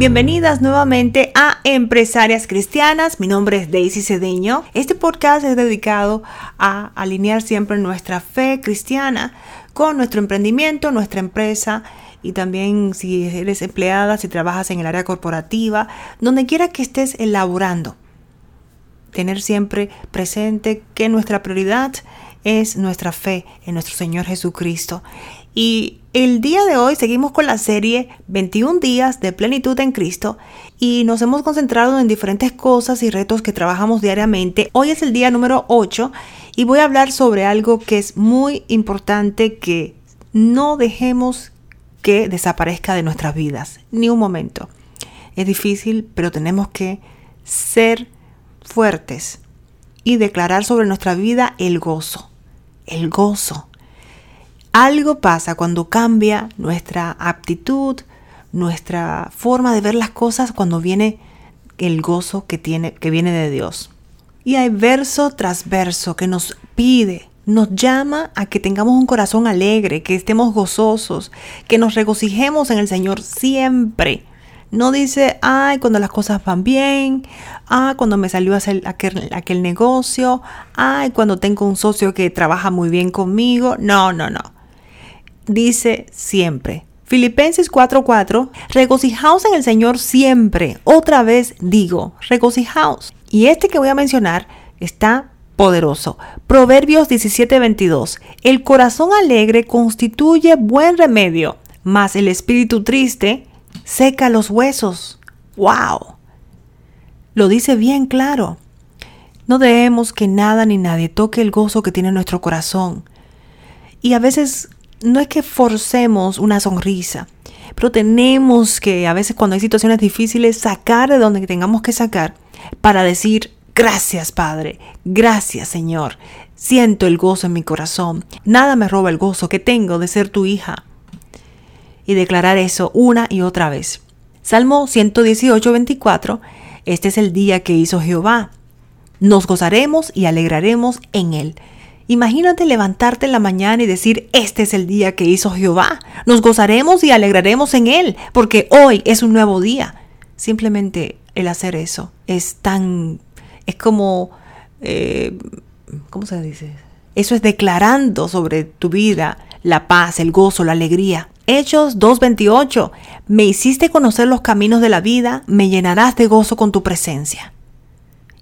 Bienvenidas nuevamente a Empresarias Cristianas. Mi nombre es Daisy Cedeño. Este podcast es dedicado a alinear siempre nuestra fe cristiana con nuestro emprendimiento, nuestra empresa y también si eres empleada, si trabajas en el área corporativa, donde quiera que estés elaborando. Tener siempre presente que nuestra prioridad es nuestra fe en nuestro Señor Jesucristo. Y el día de hoy seguimos con la serie 21 días de plenitud en Cristo y nos hemos concentrado en diferentes cosas y retos que trabajamos diariamente. Hoy es el día número 8 y voy a hablar sobre algo que es muy importante que no dejemos que desaparezca de nuestras vidas, ni un momento. Es difícil, pero tenemos que ser fuertes y declarar sobre nuestra vida el gozo, el gozo algo pasa cuando cambia nuestra aptitud, nuestra forma de ver las cosas cuando viene el gozo que, tiene, que viene de Dios. Y hay verso tras verso que nos pide, nos llama a que tengamos un corazón alegre, que estemos gozosos, que nos regocijemos en el Señor siempre. No dice, ay, cuando las cosas van bien, ay, cuando me salió hacer aquel, aquel negocio, ay, cuando tengo un socio que trabaja muy bien conmigo. No, no, no dice siempre. Filipenses 4:4, regocijaos en el Señor siempre. Otra vez digo, regocijaos. Y este que voy a mencionar está poderoso. Proverbios 17:22, el corazón alegre constituye buen remedio, mas el espíritu triste seca los huesos. ¡Wow! Lo dice bien claro. No debemos que nada ni nadie toque el gozo que tiene nuestro corazón. Y a veces no es que forcemos una sonrisa, pero tenemos que a veces cuando hay situaciones difíciles sacar de donde tengamos que sacar para decir gracias Padre, gracias Señor, siento el gozo en mi corazón, nada me roba el gozo que tengo de ser tu hija. Y declarar eso una y otra vez. Salmo 118, 24, este es el día que hizo Jehová. Nos gozaremos y alegraremos en él. Imagínate levantarte en la mañana y decir, este es el día que hizo Jehová. Nos gozaremos y alegraremos en él, porque hoy es un nuevo día. Simplemente el hacer eso es tan, es como, eh, ¿cómo se dice? Eso es declarando sobre tu vida la paz, el gozo, la alegría. Hechos 2.28. Me hiciste conocer los caminos de la vida, me llenarás de gozo con tu presencia.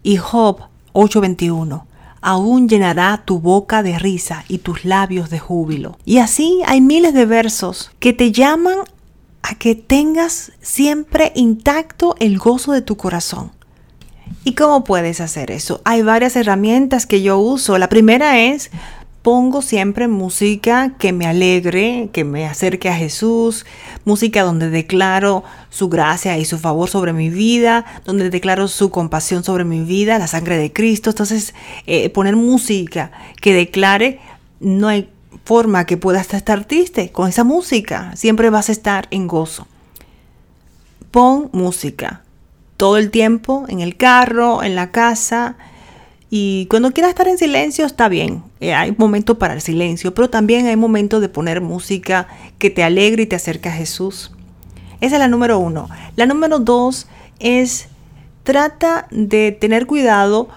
Y Job 8.21 aún llenará tu boca de risa y tus labios de júbilo. Y así hay miles de versos que te llaman a que tengas siempre intacto el gozo de tu corazón. ¿Y cómo puedes hacer eso? Hay varias herramientas que yo uso. La primera es pongo siempre música que me alegre, que me acerque a Jesús, música donde declaro su gracia y su favor sobre mi vida, donde declaro su compasión sobre mi vida, la sangre de Cristo. Entonces, eh, poner música que declare, no hay forma que puedas estar triste con esa música, siempre vas a estar en gozo. Pon música todo el tiempo en el carro, en la casa, y cuando quieras estar en silencio está bien, eh, hay momento para el silencio, pero también hay momento de poner música que te alegre y te acerque a Jesús. Esa es la número uno. La número dos es trata de tener cuidado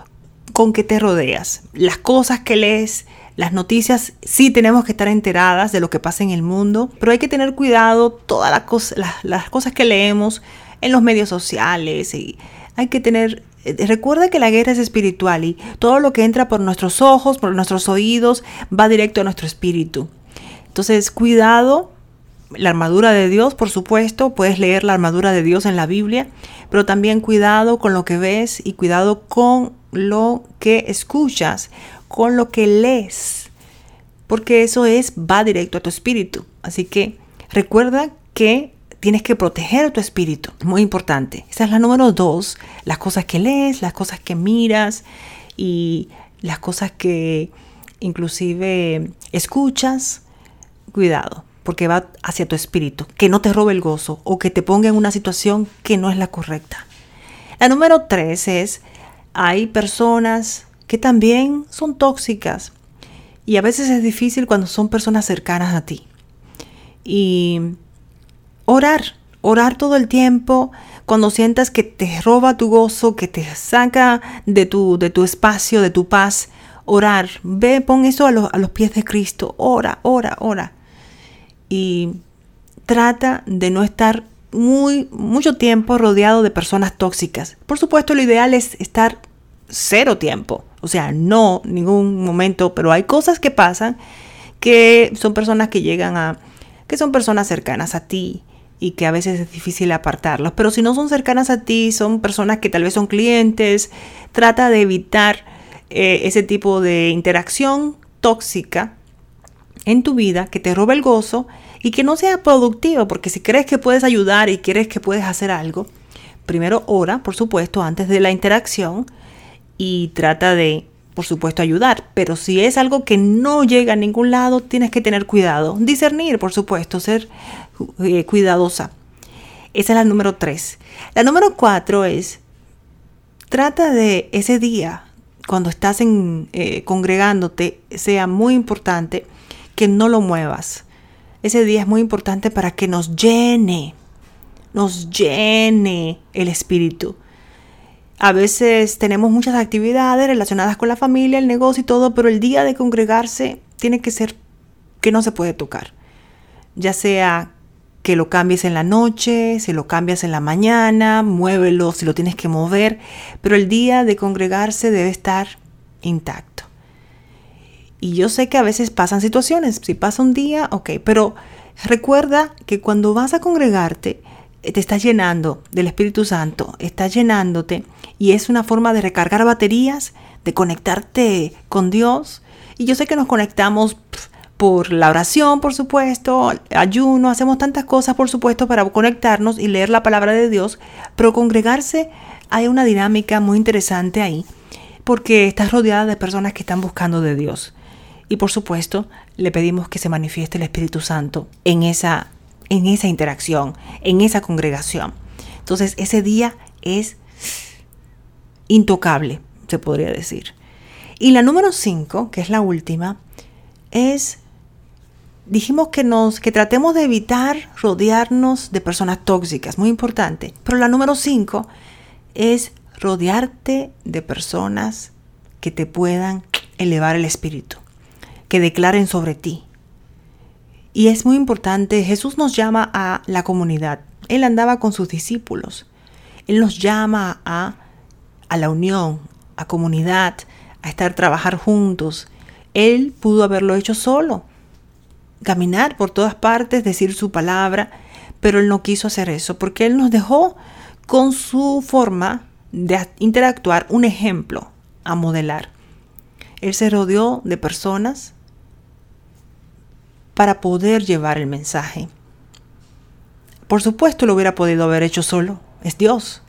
con que te rodeas. Las cosas que lees, las noticias, sí tenemos que estar enteradas de lo que pasa en el mundo, pero hay que tener cuidado todas las, las, las cosas que leemos en los medios sociales y hay que tener recuerda que la guerra es espiritual y todo lo que entra por nuestros ojos, por nuestros oídos, va directo a nuestro espíritu. Entonces, cuidado, la armadura de Dios, por supuesto, puedes leer la armadura de Dios en la Biblia, pero también cuidado con lo que ves y cuidado con lo que escuchas, con lo que lees, porque eso es va directo a tu espíritu. Así que recuerda que tienes que proteger tu espíritu. Muy importante. Esa es la número dos. Las cosas que lees, las cosas que miras y las cosas que inclusive escuchas. Cuidado, porque va hacia tu espíritu. Que no te robe el gozo o que te ponga en una situación que no es la correcta. La número tres es, hay personas que también son tóxicas y a veces es difícil cuando son personas cercanas a ti. Y Orar, Orar todo el tiempo cuando sientas que te roba tu gozo, que te saca de tu, de tu espacio, de tu paz. Orar, ve, pon eso a, a los pies de Cristo. Ora, ora, ora. Y trata de no estar muy, mucho tiempo rodeado de personas tóxicas. Por supuesto, lo ideal es estar cero tiempo. O sea, no ningún momento, pero hay cosas que pasan que son personas que llegan a, que son personas cercanas a ti y que a veces es difícil apartarlos. Pero si no son cercanas a ti, son personas que tal vez son clientes, trata de evitar eh, ese tipo de interacción tóxica en tu vida que te robe el gozo y que no sea productivo, porque si crees que puedes ayudar y quieres que puedes hacer algo, primero ora, por supuesto, antes de la interacción y trata de, por supuesto, ayudar. Pero si es algo que no llega a ningún lado, tienes que tener cuidado. Discernir, por supuesto, ser eh, cuidadosa. Esa es la número tres. La número cuatro es, trata de ese día, cuando estás en, eh, congregándote, sea muy importante que no lo muevas. Ese día es muy importante para que nos llene, nos llene el espíritu. A veces tenemos muchas actividades relacionadas con la familia, el negocio y todo, pero el día de congregarse tiene que ser que no se puede tocar. Ya sea que lo cambies en la noche, si lo cambias en la mañana, muévelo si lo tienes que mover, pero el día de congregarse debe estar intacto. Y yo sé que a veces pasan situaciones, si pasa un día, ok, pero recuerda que cuando vas a congregarte, eh, te estás llenando del Espíritu Santo, estás llenándote y es una forma de recargar baterías, de conectarte con Dios. Y yo sé que nos conectamos por la oración, por supuesto, ayuno, hacemos tantas cosas, por supuesto, para conectarnos y leer la palabra de Dios, pero congregarse hay una dinámica muy interesante ahí, porque estás rodeada de personas que están buscando de Dios. Y por supuesto, le pedimos que se manifieste el Espíritu Santo en esa, en esa interacción, en esa congregación. Entonces, ese día es intocable, se podría decir. Y la número 5, que es la última, es dijimos que nos que tratemos de evitar rodearnos de personas tóxicas, muy importante. Pero la número 5 es rodearte de personas que te puedan elevar el espíritu que declaren sobre ti. Y es muy importante, Jesús nos llama a la comunidad. Él andaba con sus discípulos. Él nos llama a, a la unión, a comunidad, a estar, trabajar juntos. Él pudo haberlo hecho solo, caminar por todas partes, decir su palabra, pero él no quiso hacer eso porque él nos dejó con su forma de interactuar un ejemplo a modelar. Él se rodeó de personas para poder llevar el mensaje. Por supuesto lo hubiera podido haber hecho solo, es Dios,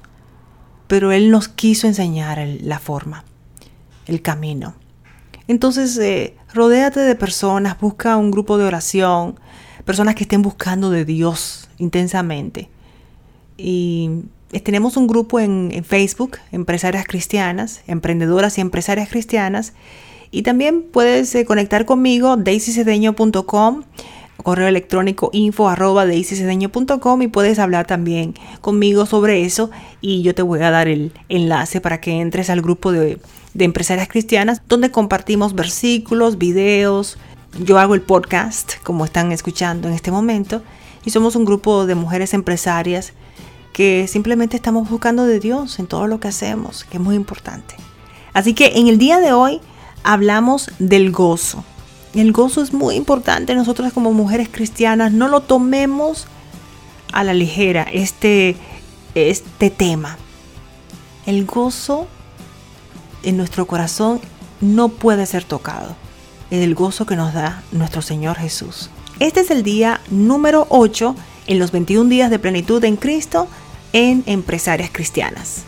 pero Él nos quiso enseñar la forma, el camino. Entonces, eh, rodéate de personas, busca un grupo de oración, personas que estén buscando de Dios intensamente. Y tenemos un grupo en, en Facebook, Empresarias Cristianas, Emprendedoras y Empresarias Cristianas, y también puedes eh, conectar conmigo, daisycedeño.com, correo electrónico info arroba y puedes hablar también conmigo sobre eso y yo te voy a dar el enlace para que entres al grupo de, de empresarias cristianas donde compartimos versículos, videos, yo hago el podcast como están escuchando en este momento y somos un grupo de mujeres empresarias que simplemente estamos buscando de Dios en todo lo que hacemos, que es muy importante. Así que en el día de hoy hablamos del gozo. El gozo es muy importante. Nosotros como mujeres cristianas no lo tomemos a la ligera este, este tema. El gozo en nuestro corazón no puede ser tocado. Es el gozo que nos da nuestro Señor Jesús. Este es el día número 8 en los 21 días de plenitud en Cristo en empresarias cristianas.